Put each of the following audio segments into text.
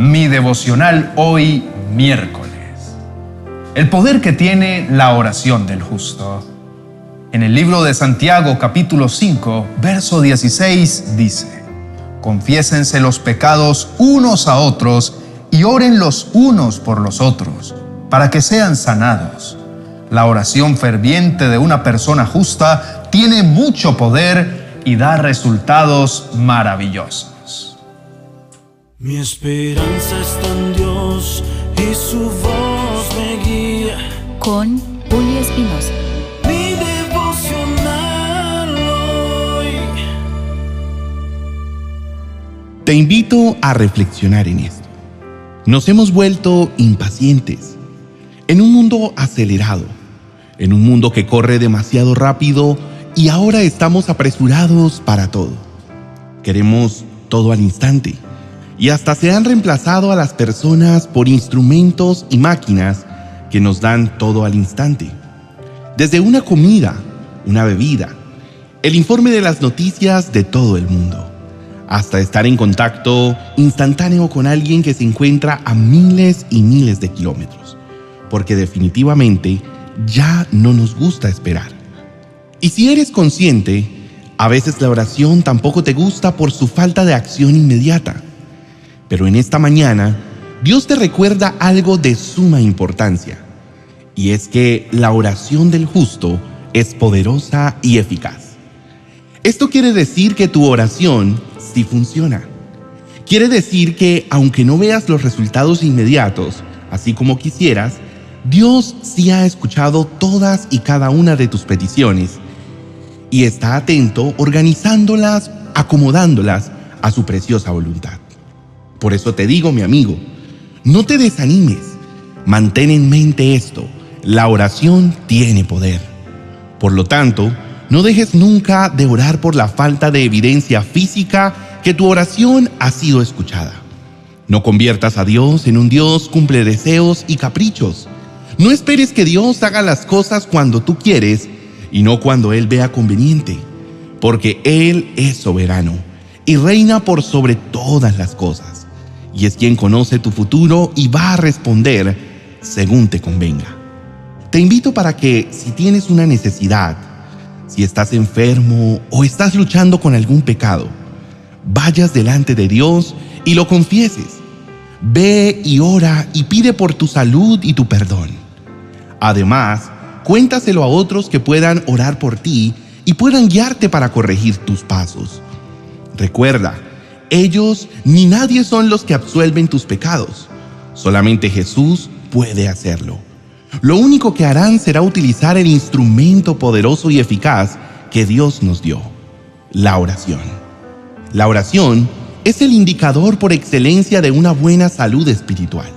mi devocional hoy miércoles. El poder que tiene la oración del justo. En el libro de Santiago capítulo 5, verso 16 dice, Confiésense los pecados unos a otros y oren los unos por los otros, para que sean sanados. La oración ferviente de una persona justa tiene mucho poder y da resultados maravillosos. Mi esperanza está en Dios y su voz me guía. Con Julio Espinosa. Mi devocional hoy. Te invito a reflexionar en esto. Nos hemos vuelto impacientes en un mundo acelerado, en un mundo que corre demasiado rápido y ahora estamos apresurados para todo. Queremos todo al instante y hasta se han reemplazado a las personas por instrumentos y máquinas que nos dan todo al instante. Desde una comida, una bebida, el informe de las noticias de todo el mundo, hasta estar en contacto instantáneo con alguien que se encuentra a miles y miles de kilómetros, porque definitivamente ya no nos gusta esperar. Y si eres consciente, a veces la oración tampoco te gusta por su falta de acción inmediata. Pero en esta mañana, Dios te recuerda algo de suma importancia, y es que la oración del justo es poderosa y eficaz. Esto quiere decir que tu oración sí funciona. Quiere decir que aunque no veas los resultados inmediatos, así como quisieras, Dios sí ha escuchado todas y cada una de tus peticiones y está atento organizándolas, acomodándolas a su preciosa voluntad. Por eso te digo, mi amigo, no te desanimes, mantén en mente esto, la oración tiene poder. Por lo tanto, no dejes nunca de orar por la falta de evidencia física que tu oración ha sido escuchada. No conviertas a Dios en un Dios cumple deseos y caprichos. No esperes que Dios haga las cosas cuando tú quieres y no cuando Él vea conveniente, porque Él es soberano y reina por sobre todas las cosas, y es quien conoce tu futuro y va a responder según te convenga. Te invito para que si tienes una necesidad, si estás enfermo o estás luchando con algún pecado, vayas delante de Dios y lo confieses. Ve y ora y pide por tu salud y tu perdón. Además, cuéntaselo a otros que puedan orar por ti y puedan guiarte para corregir tus pasos. Recuerda, ellos ni nadie son los que absuelven tus pecados. Solamente Jesús puede hacerlo. Lo único que harán será utilizar el instrumento poderoso y eficaz que Dios nos dio, la oración. La oración es el indicador por excelencia de una buena salud espiritual.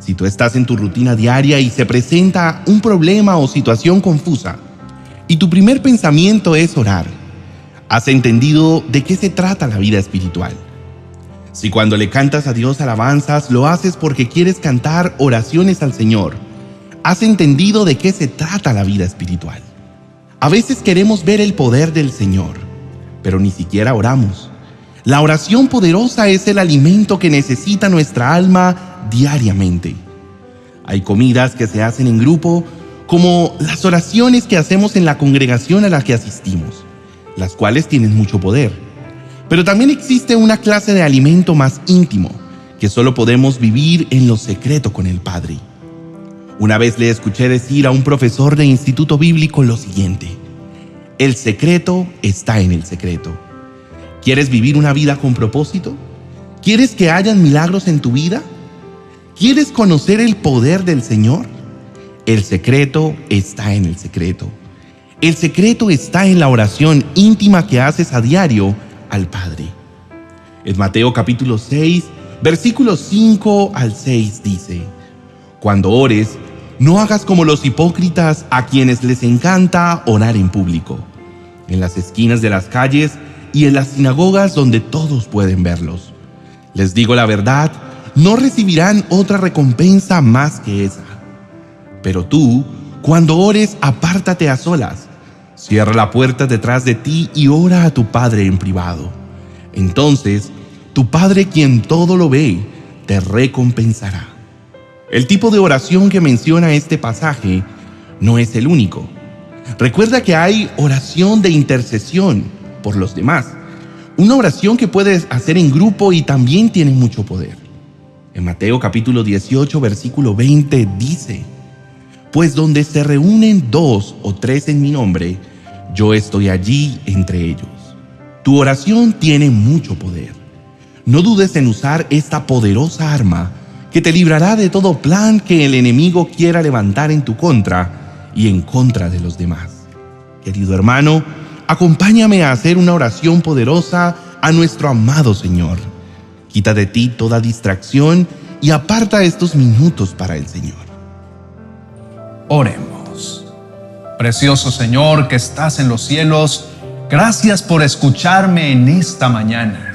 Si tú estás en tu rutina diaria y se presenta un problema o situación confusa, y tu primer pensamiento es orar, has entendido de qué se trata la vida espiritual. Si cuando le cantas a Dios alabanzas lo haces porque quieres cantar oraciones al Señor, has entendido de qué se trata la vida espiritual. A veces queremos ver el poder del Señor, pero ni siquiera oramos. La oración poderosa es el alimento que necesita nuestra alma diariamente. Hay comidas que se hacen en grupo, como las oraciones que hacemos en la congregación a la que asistimos, las cuales tienen mucho poder. Pero también existe una clase de alimento más íntimo, que solo podemos vivir en lo secreto con el Padre. Una vez le escuché decir a un profesor de instituto bíblico lo siguiente, el secreto está en el secreto. ¿Quieres vivir una vida con propósito? ¿Quieres que hayan milagros en tu vida? ¿Quieres conocer el poder del Señor? El secreto está en el secreto. El secreto está en la oración íntima que haces a diario al Padre. En Mateo capítulo 6, versículos 5 al 6 dice, Cuando ores, no hagas como los hipócritas a quienes les encanta orar en público, en las esquinas de las calles y en las sinagogas donde todos pueden verlos. Les digo la verdad, no recibirán otra recompensa más que esa. Pero tú, cuando ores, apártate a solas, cierra la puerta detrás de ti y ora a tu Padre en privado. Entonces, tu Padre quien todo lo ve, te recompensará. El tipo de oración que menciona este pasaje no es el único. Recuerda que hay oración de intercesión por los demás. Una oración que puedes hacer en grupo y también tiene mucho poder. En Mateo capítulo 18, versículo 20 dice, Pues donde se reúnen dos o tres en mi nombre, yo estoy allí entre ellos. Tu oración tiene mucho poder. No dudes en usar esta poderosa arma que te librará de todo plan que el enemigo quiera levantar en tu contra y en contra de los demás. Querido hermano, acompáñame a hacer una oración poderosa a nuestro amado Señor. Quita de ti toda distracción y aparta estos minutos para el Señor. Oremos. Precioso Señor que estás en los cielos, gracias por escucharme en esta mañana.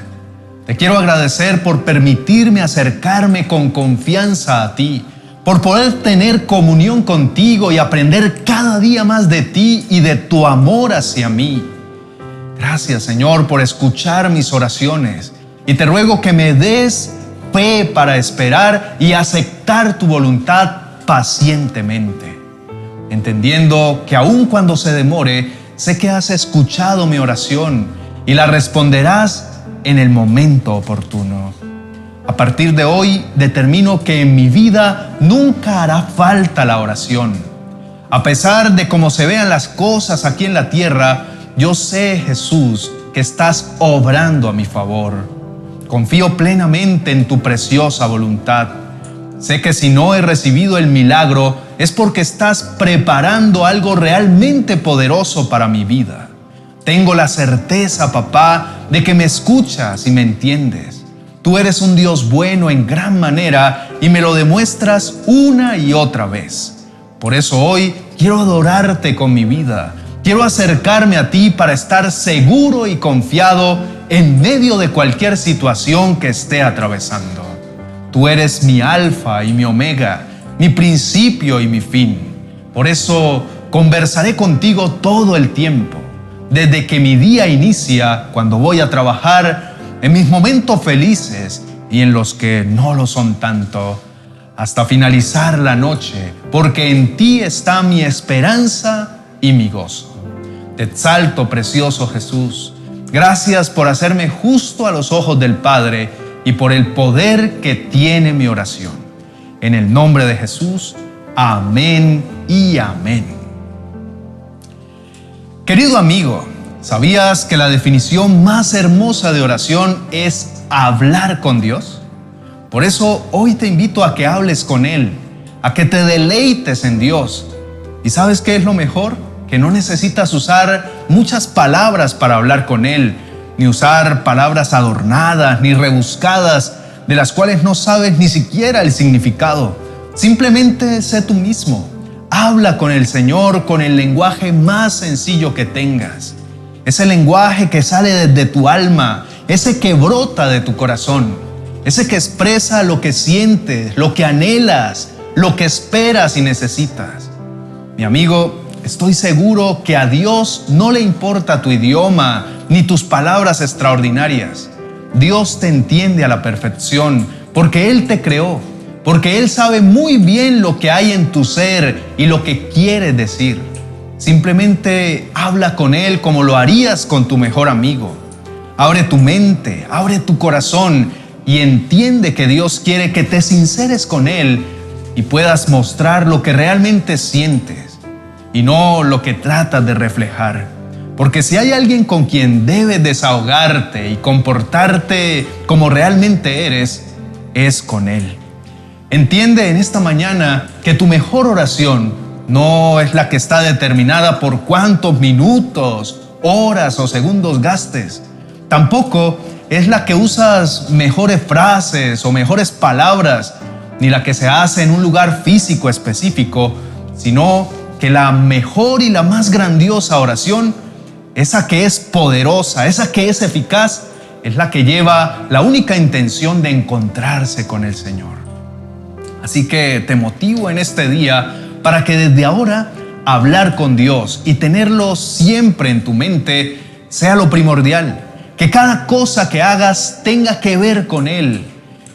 Te quiero agradecer por permitirme acercarme con confianza a ti, por poder tener comunión contigo y aprender cada día más de ti y de tu amor hacia mí. Gracias Señor por escuchar mis oraciones y te ruego que me des fe para esperar y aceptar tu voluntad pacientemente, entendiendo que aun cuando se demore, sé que has escuchado mi oración y la responderás en el momento oportuno. A partir de hoy determino que en mi vida nunca hará falta la oración. A pesar de cómo se vean las cosas aquí en la tierra, yo sé, Jesús, que estás obrando a mi favor. Confío plenamente en tu preciosa voluntad. Sé que si no he recibido el milagro es porque estás preparando algo realmente poderoso para mi vida. Tengo la certeza, papá, de que me escuchas y me entiendes. Tú eres un Dios bueno en gran manera y me lo demuestras una y otra vez. Por eso hoy quiero adorarte con mi vida. Quiero acercarme a ti para estar seguro y confiado en medio de cualquier situación que esté atravesando. Tú eres mi alfa y mi omega, mi principio y mi fin. Por eso conversaré contigo todo el tiempo desde que mi día inicia, cuando voy a trabajar, en mis momentos felices y en los que no lo son tanto, hasta finalizar la noche, porque en ti está mi esperanza y mi gozo. Te exalto, precioso Jesús. Gracias por hacerme justo a los ojos del Padre y por el poder que tiene mi oración. En el nombre de Jesús, amén y amén. Querido amigo, ¿sabías que la definición más hermosa de oración es hablar con Dios? Por eso hoy te invito a que hables con Él, a que te deleites en Dios. ¿Y sabes qué es lo mejor? Que no necesitas usar muchas palabras para hablar con Él, ni usar palabras adornadas, ni rebuscadas, de las cuales no sabes ni siquiera el significado. Simplemente sé tú mismo Habla con el Señor con el lenguaje más sencillo que tengas. Ese lenguaje que sale desde tu alma, ese que brota de tu corazón, ese que expresa lo que sientes, lo que anhelas, lo que esperas y necesitas. Mi amigo, estoy seguro que a Dios no le importa tu idioma ni tus palabras extraordinarias. Dios te entiende a la perfección porque Él te creó porque Él sabe muy bien lo que hay en tu ser y lo que quiere decir. Simplemente habla con Él como lo harías con tu mejor amigo. Abre tu mente, abre tu corazón y entiende que Dios quiere que te sinceres con Él y puedas mostrar lo que realmente sientes y no lo que tratas de reflejar. Porque si hay alguien con quien debes desahogarte y comportarte como realmente eres, es con Él. Entiende en esta mañana que tu mejor oración no es la que está determinada por cuántos minutos, horas o segundos gastes. Tampoco es la que usas mejores frases o mejores palabras, ni la que se hace en un lugar físico específico, sino que la mejor y la más grandiosa oración, esa que es poderosa, esa que es eficaz, es la que lleva la única intención de encontrarse con el Señor. Así que te motivo en este día para que desde ahora hablar con Dios y tenerlo siempre en tu mente sea lo primordial. Que cada cosa que hagas tenga que ver con Él.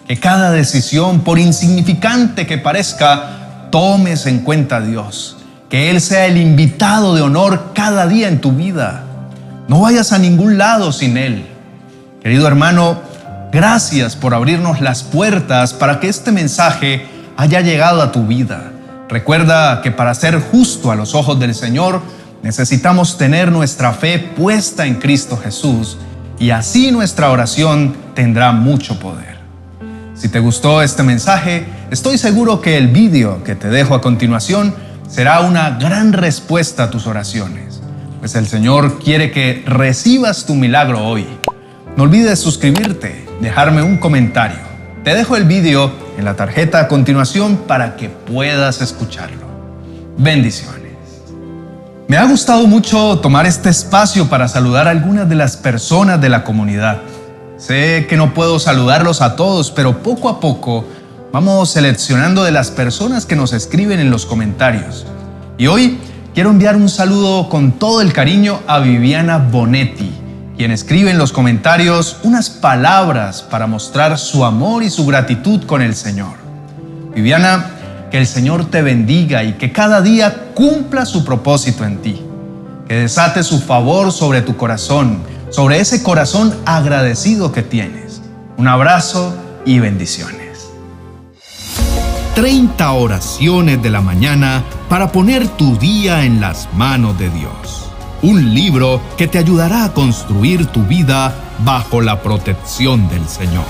que cada decisión, por insignificante que parezca, tomes en cuenta a Dios. Que Él sea el invitado de honor cada día en tu vida. No vayas a ningún lado sin Él. Querido hermano, gracias por abrirnos las puertas para que este mensaje haya llegado a tu vida. Recuerda que para ser justo a los ojos del Señor, necesitamos tener nuestra fe puesta en Cristo Jesús y así nuestra oración tendrá mucho poder. Si te gustó este mensaje, estoy seguro que el vídeo que te dejo a continuación será una gran respuesta a tus oraciones pues el Señor quiere que recibas tu milagro hoy. No olvides suscribirte, dejarme un comentario. Te dejo el vídeo en la tarjeta a continuación para que puedas escucharlo. Bendiciones. Me ha gustado mucho tomar este espacio para saludar a algunas de las personas de la comunidad. Sé que no puedo saludarlos a todos, pero poco a poco vamos seleccionando de las personas que nos escriben en los comentarios. Y hoy Quiero enviar un saludo con todo el cariño a Viviana Bonetti, quien escribe en los comentarios unas palabras para mostrar su amor y su gratitud con el Señor. Viviana, que el Señor te bendiga y que cada día cumpla su propósito en ti. Que desate su favor sobre tu corazón, sobre ese corazón agradecido que tienes. Un abrazo y bendiciones. 30 oraciones de la mañana para poner tu día en las manos de Dios. Un libro que te ayudará a construir tu vida bajo la protección del Señor.